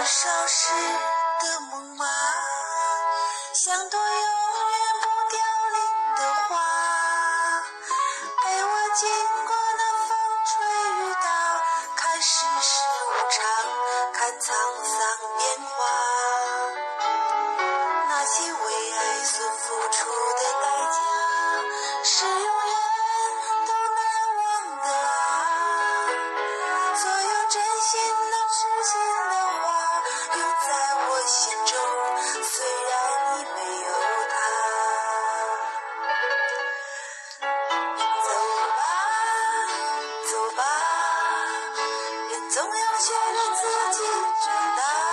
年少时的梦吗？像朵永远不凋零的花陪我经过那风吹雨打看世事无常看沧桑变化那些为爱所付出的心中。虽然已没有他，走吧，走吧，人总要学着自己长大。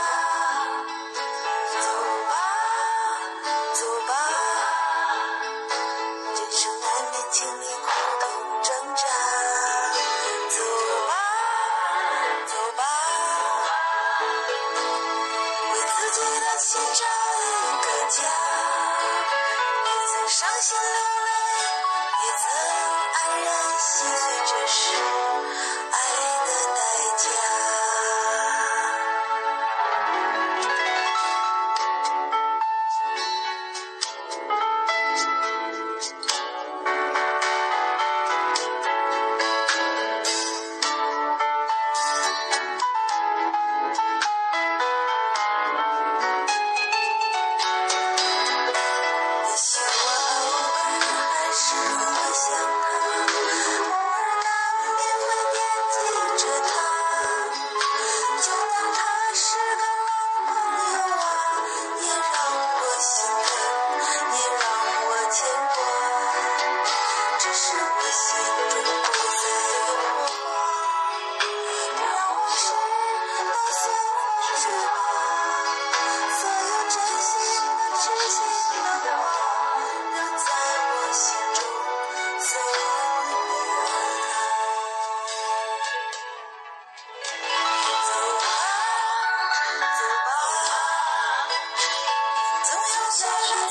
为自己的心找一个家。也曾伤心流泪，也曾黯然心碎，这是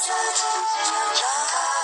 Just